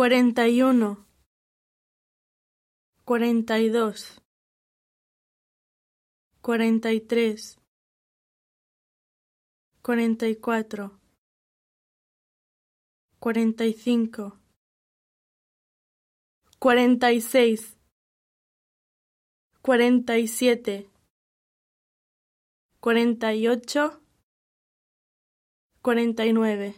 cuarenta y uno, cuarenta y dos, cuarenta y tres, cuarenta y cuatro, cuarenta y cinco, cuarenta y seis, cuarenta y siete, cuarenta y ocho, cuarenta y nueve.